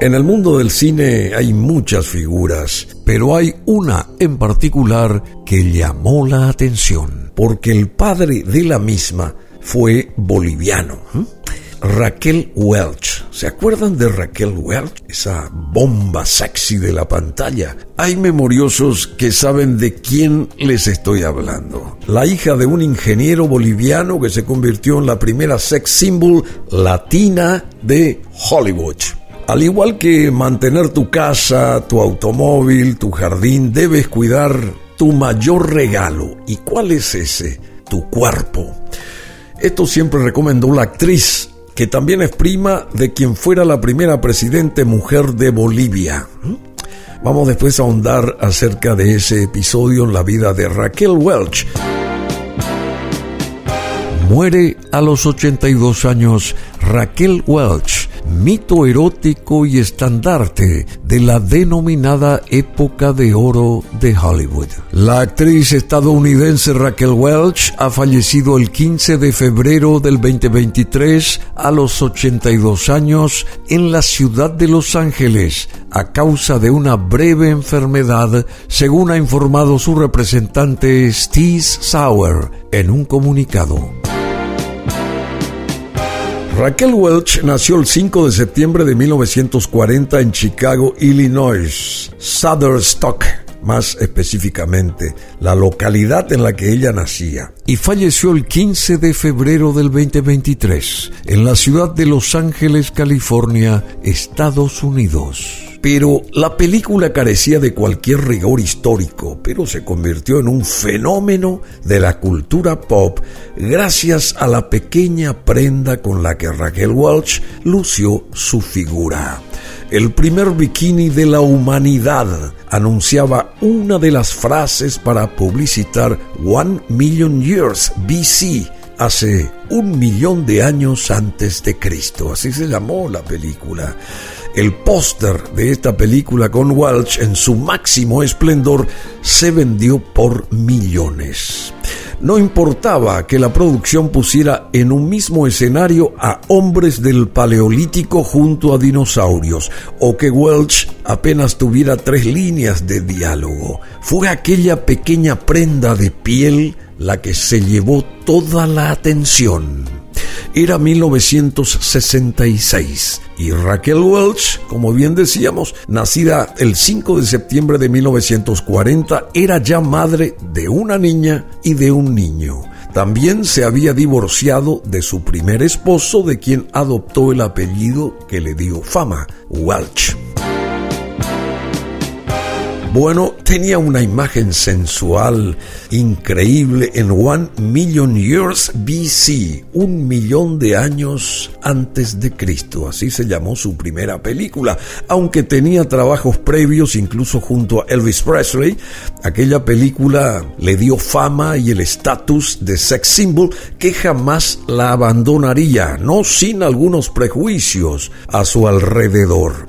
En el mundo del cine hay muchas figuras, pero hay una en particular que llamó la atención, porque el padre de la misma fue boliviano. Raquel Welch. ¿Se acuerdan de Raquel Welch? Esa bomba sexy de la pantalla. Hay memoriosos que saben de quién les estoy hablando. La hija de un ingeniero boliviano que se convirtió en la primera sex symbol latina de Hollywood. Al igual que mantener tu casa, tu automóvil, tu jardín, debes cuidar tu mayor regalo. ¿Y cuál es ese? Tu cuerpo. Esto siempre recomendó la actriz, que también es prima de quien fuera la primera presidente mujer de Bolivia. Vamos después a ahondar acerca de ese episodio en la vida de Raquel Welch. Muere a los 82 años Raquel Welch mito erótico y estandarte de la denominada época de oro de Hollywood. La actriz estadounidense Raquel Welch ha fallecido el 15 de febrero del 2023 a los 82 años en la ciudad de Los Ángeles a causa de una breve enfermedad, según ha informado su representante Steve Sauer en un comunicado. Raquel Welch nació el 5 de septiembre de 1940 en Chicago, Illinois, Stock, más específicamente, la localidad en la que ella nacía, y falleció el 15 de febrero del 2023 en la ciudad de Los Ángeles, California, Estados Unidos. Pero la película carecía de cualquier rigor histórico, pero se convirtió en un fenómeno de la cultura pop gracias a la pequeña prenda con la que Raquel Welch lució su figura. El primer bikini de la humanidad anunciaba una de las frases para publicitar One Million Years BC hace un millón de años antes de Cristo. Así se llamó la película. El póster de esta película con Welch en su máximo esplendor se vendió por millones. No importaba que la producción pusiera en un mismo escenario a hombres del Paleolítico junto a dinosaurios, o que Welch apenas tuviera tres líneas de diálogo. Fue aquella pequeña prenda de piel la que se llevó toda la atención. Era 1966 y Raquel Welch, como bien decíamos, nacida el 5 de septiembre de 1940, era ya madre de una niña y de un niño. También se había divorciado de su primer esposo, de quien adoptó el apellido que le dio fama, Welch. Bueno, tenía una imagen sensual increíble en One Million Years BC, un millón de años antes de Cristo, así se llamó su primera película, aunque tenía trabajos previos incluso junto a Elvis Presley, aquella película le dio fama y el estatus de sex symbol que jamás la abandonaría, no sin algunos prejuicios a su alrededor.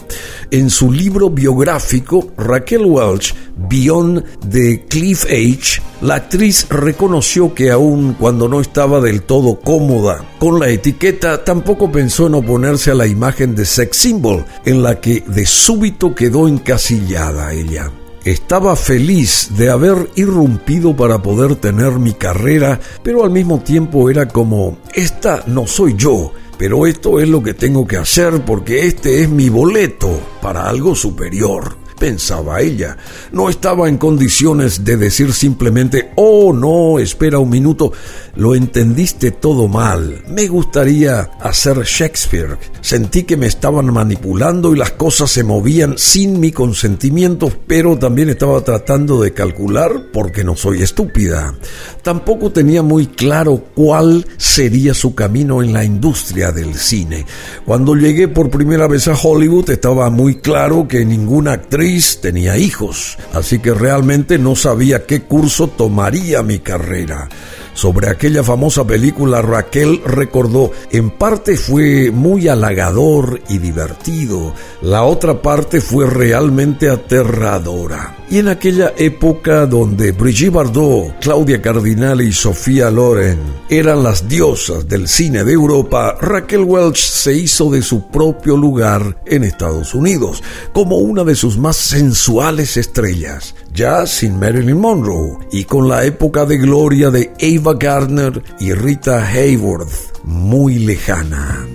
En su libro biográfico, Raquel Welch, Beyond the Cliff Age, la actriz reconoció que aun cuando no estaba del todo cómoda con la etiqueta, tampoco pensó en oponerse a la imagen de sex symbol, en la que de súbito quedó encasillada ella. Estaba feliz de haber irrumpido para poder tener mi carrera, pero al mismo tiempo era como, esta no soy yo, pero esto es lo que tengo que hacer porque este es mi boleto para algo superior pensaba ella. No estaba en condiciones de decir simplemente, oh no, espera un minuto, lo entendiste todo mal. Me gustaría hacer Shakespeare. Sentí que me estaban manipulando y las cosas se movían sin mi consentimiento, pero también estaba tratando de calcular porque no soy estúpida. Tampoco tenía muy claro cuál sería su camino en la industria del cine. Cuando llegué por primera vez a Hollywood estaba muy claro que ninguna actriz tenía hijos, así que realmente no sabía qué curso tomaría mi carrera. Sobre aquella famosa película Raquel recordó, en parte fue muy halagador y divertido, la otra parte fue realmente aterradora. Y en aquella época donde Brigitte Bardot, Claudia Cardinale y Sofía Loren eran las diosas del cine de Europa, Raquel Welch se hizo de su propio lugar en Estados Unidos, como una de sus más sensuales estrellas, ya sin Marilyn Monroe y con la época de gloria de Ava Gardner y Rita Hayworth muy lejana.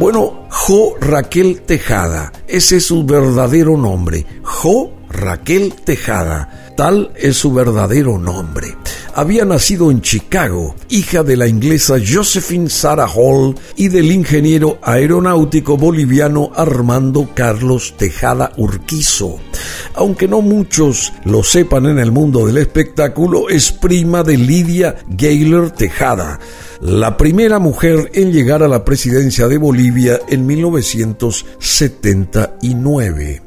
Bueno, Jo Raquel Tejada, ese es su verdadero nombre. Jo Raquel Tejada, tal es su verdadero nombre. Había nacido en Chicago, hija de la inglesa Josephine Sarah Hall y del ingeniero aeronáutico boliviano Armando Carlos Tejada Urquizo. Aunque no muchos lo sepan en el mundo del espectáculo, es prima de Lidia Gayler Tejada la primera mujer en llegar a la presidencia de Bolivia en 1979.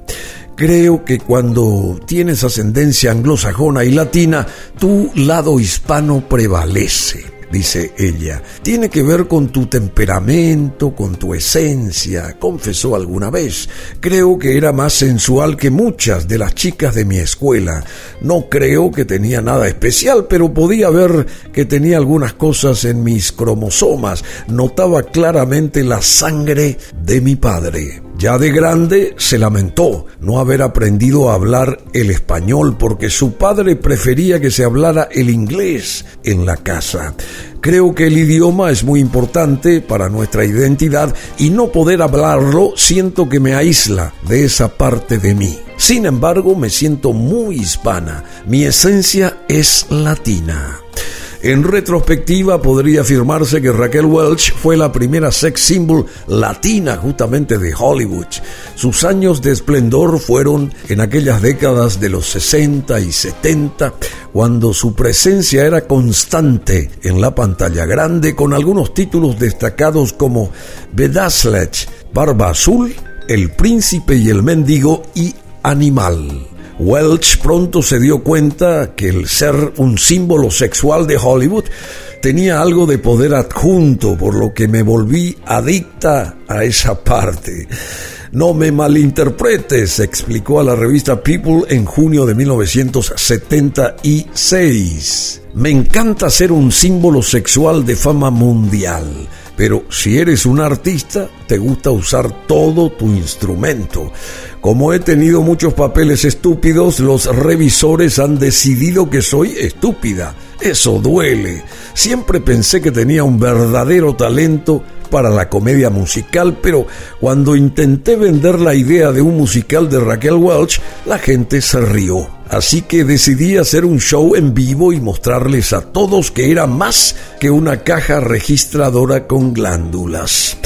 Creo que cuando tienes ascendencia anglosajona y latina, tu lado hispano prevalece dice ella, tiene que ver con tu temperamento, con tu esencia, confesó alguna vez. Creo que era más sensual que muchas de las chicas de mi escuela. No creo que tenía nada especial, pero podía ver que tenía algunas cosas en mis cromosomas. Notaba claramente la sangre de mi padre. Ya de grande se lamentó no haber aprendido a hablar el español porque su padre prefería que se hablara el inglés en la casa. Creo que el idioma es muy importante para nuestra identidad y no poder hablarlo siento que me aísla de esa parte de mí. Sin embargo, me siento muy hispana. Mi esencia es latina. En retrospectiva podría afirmarse que Raquel Welch fue la primera sex symbol latina justamente de Hollywood. Sus años de esplendor fueron en aquellas décadas de los 60 y 70, cuando su presencia era constante en la pantalla grande con algunos títulos destacados como Bedazzled, Barba Azul, El Príncipe y el Mendigo y Animal. Welch pronto se dio cuenta que el ser un símbolo sexual de Hollywood tenía algo de poder adjunto, por lo que me volví adicta a esa parte. No me malinterpretes, explicó a la revista People en junio de 1976. Me encanta ser un símbolo sexual de fama mundial. Pero si eres un artista, te gusta usar todo tu instrumento. Como he tenido muchos papeles estúpidos, los revisores han decidido que soy estúpida. Eso duele. Siempre pensé que tenía un verdadero talento para la comedia musical, pero cuando intenté vender la idea de un musical de Raquel Welch, la gente se rió. Así que decidí hacer un show en vivo y mostrarles a todos que era más que una caja registradora con glándulas.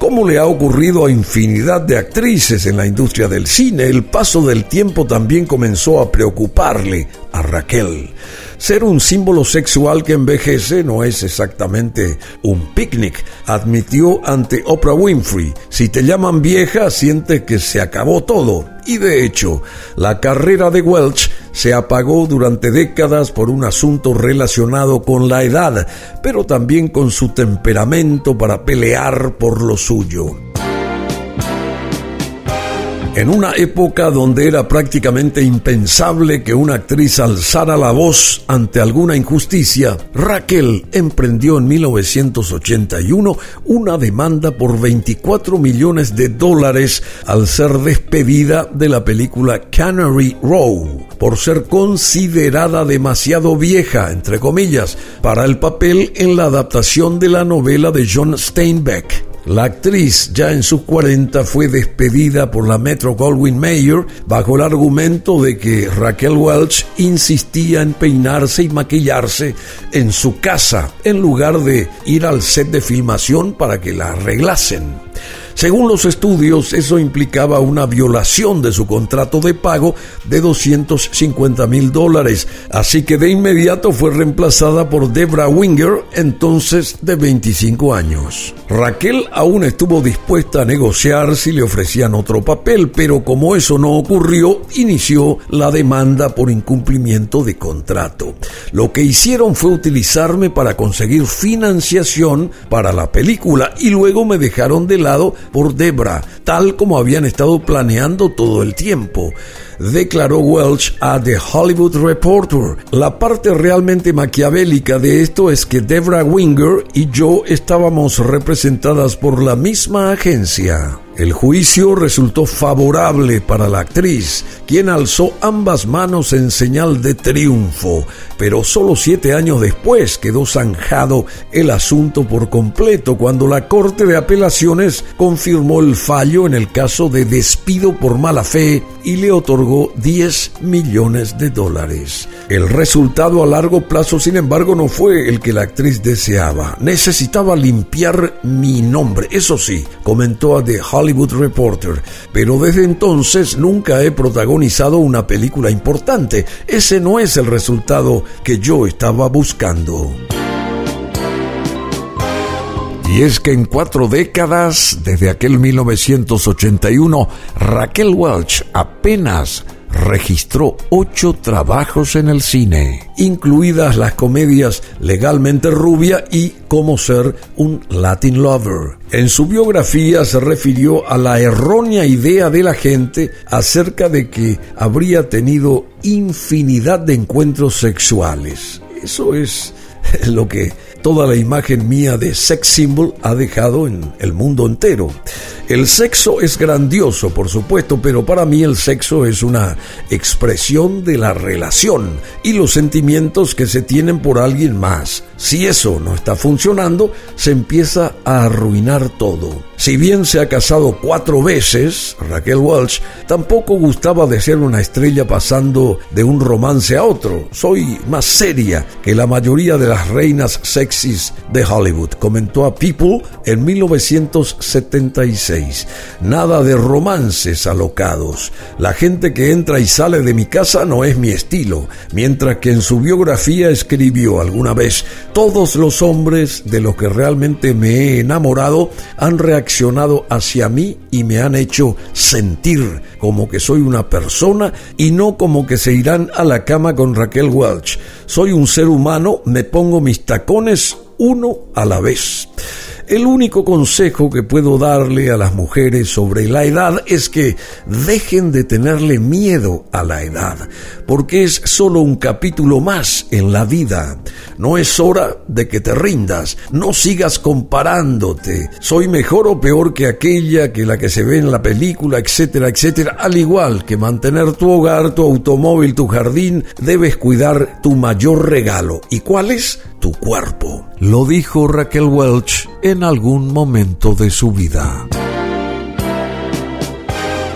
Como le ha ocurrido a infinidad de actrices en la industria del cine, el paso del tiempo también comenzó a preocuparle a Raquel. Ser un símbolo sexual que envejece no es exactamente un picnic, admitió ante Oprah Winfrey. Si te llaman vieja, sientes que se acabó todo. Y de hecho, la carrera de Welch se apagó durante décadas por un asunto relacionado con la edad, pero también con su temperamento para pelear por lo suyo. En una época donde era prácticamente impensable que una actriz alzara la voz ante alguna injusticia, Raquel emprendió en 1981 una demanda por 24 millones de dólares al ser despedida de la película Canary Row por ser considerada demasiado vieja, entre comillas, para el papel en la adaptación de la novela de John Steinbeck. La actriz, ya en sus 40, fue despedida por la Metro Goldwyn Mayer bajo el argumento de que Raquel Welch insistía en peinarse y maquillarse en su casa en lugar de ir al set de filmación para que la arreglasen. Según los estudios, eso implicaba una violación de su contrato de pago de 250 mil dólares, así que de inmediato fue reemplazada por Debra Winger, entonces de 25 años. Raquel aún estuvo dispuesta a negociar si le ofrecían otro papel, pero como eso no ocurrió, inició la demanda por incumplimiento de contrato. Lo que hicieron fue utilizarme para conseguir financiación para la película y luego me dejaron de lado por Debra, tal como habían estado planeando todo el tiempo declaró Welch a The Hollywood Reporter. La parte realmente maquiavélica de esto es que Debra Winger y yo estábamos representadas por la misma agencia. El juicio resultó favorable para la actriz, quien alzó ambas manos en señal de triunfo, pero solo siete años después quedó zanjado el asunto por completo cuando la Corte de Apelaciones confirmó el fallo en el caso de despido por mala fe y le otorgó 10 millones de dólares. El resultado a largo plazo, sin embargo, no fue el que la actriz deseaba. Necesitaba limpiar mi nombre, eso sí, comentó a The Hollywood Reporter, pero desde entonces nunca he protagonizado una película importante. Ese no es el resultado que yo estaba buscando. Y es que en cuatro décadas, desde aquel 1981, Raquel Welch apenas registró ocho trabajos en el cine, incluidas las comedias Legalmente Rubia y Cómo ser un Latin Lover. En su biografía se refirió a la errónea idea de la gente acerca de que habría tenido infinidad de encuentros sexuales. Eso es lo que toda la imagen mía de sex symbol ha dejado en el mundo entero. El sexo es grandioso, por supuesto, pero para mí el sexo es una expresión de la relación y los sentimientos que se tienen por alguien más. Si eso no está funcionando, se empieza a arruinar todo. Si bien se ha casado cuatro veces, Raquel Welch tampoco gustaba de ser una estrella pasando de un romance a otro. Soy más seria que la mayoría de las reinas sexys de Hollywood, comentó a People en 1976. Nada de romances alocados. La gente que entra y sale de mi casa no es mi estilo, mientras que en su biografía escribió alguna vez, todos los hombres de los que realmente me he enamorado han hacia mí y me han hecho sentir como que soy una persona y no como que se irán a la cama con Raquel Welch. Soy un ser humano, me pongo mis tacones uno a la vez. El único consejo que puedo darle a las mujeres sobre la edad es que dejen de tenerle miedo a la edad, porque es solo un capítulo más en la vida. No es hora de que te rindas, no sigas comparándote. Soy mejor o peor que aquella, que la que se ve en la película, etcétera, etcétera. Al igual que mantener tu hogar, tu automóvil, tu jardín, debes cuidar tu mayor regalo. ¿Y cuál es? Tu cuerpo. Lo dijo Raquel Welch en algún momento de su vida.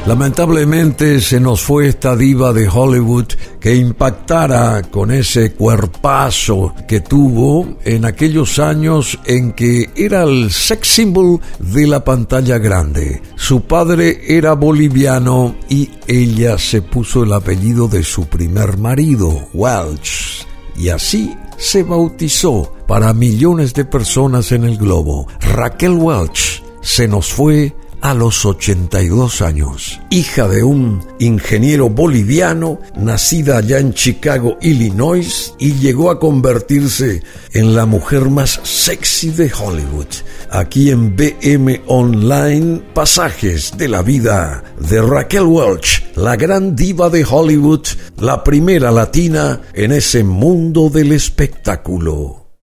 Lamentablemente se nos fue esta diva de Hollywood que impactara con ese cuerpazo que tuvo en aquellos años en que era el sex symbol de la pantalla grande. Su padre era boliviano y ella se puso el apellido de su primer marido, Welch. Y así se bautizó para millones de personas en el globo. Raquel Welch se nos fue a los 82 años, hija de un ingeniero boliviano, nacida allá en Chicago, Illinois, y llegó a convertirse en la mujer más sexy de Hollywood. Aquí en BM Online, pasajes de la vida de Raquel Welch, la gran diva de Hollywood, la primera latina en ese mundo del espectáculo.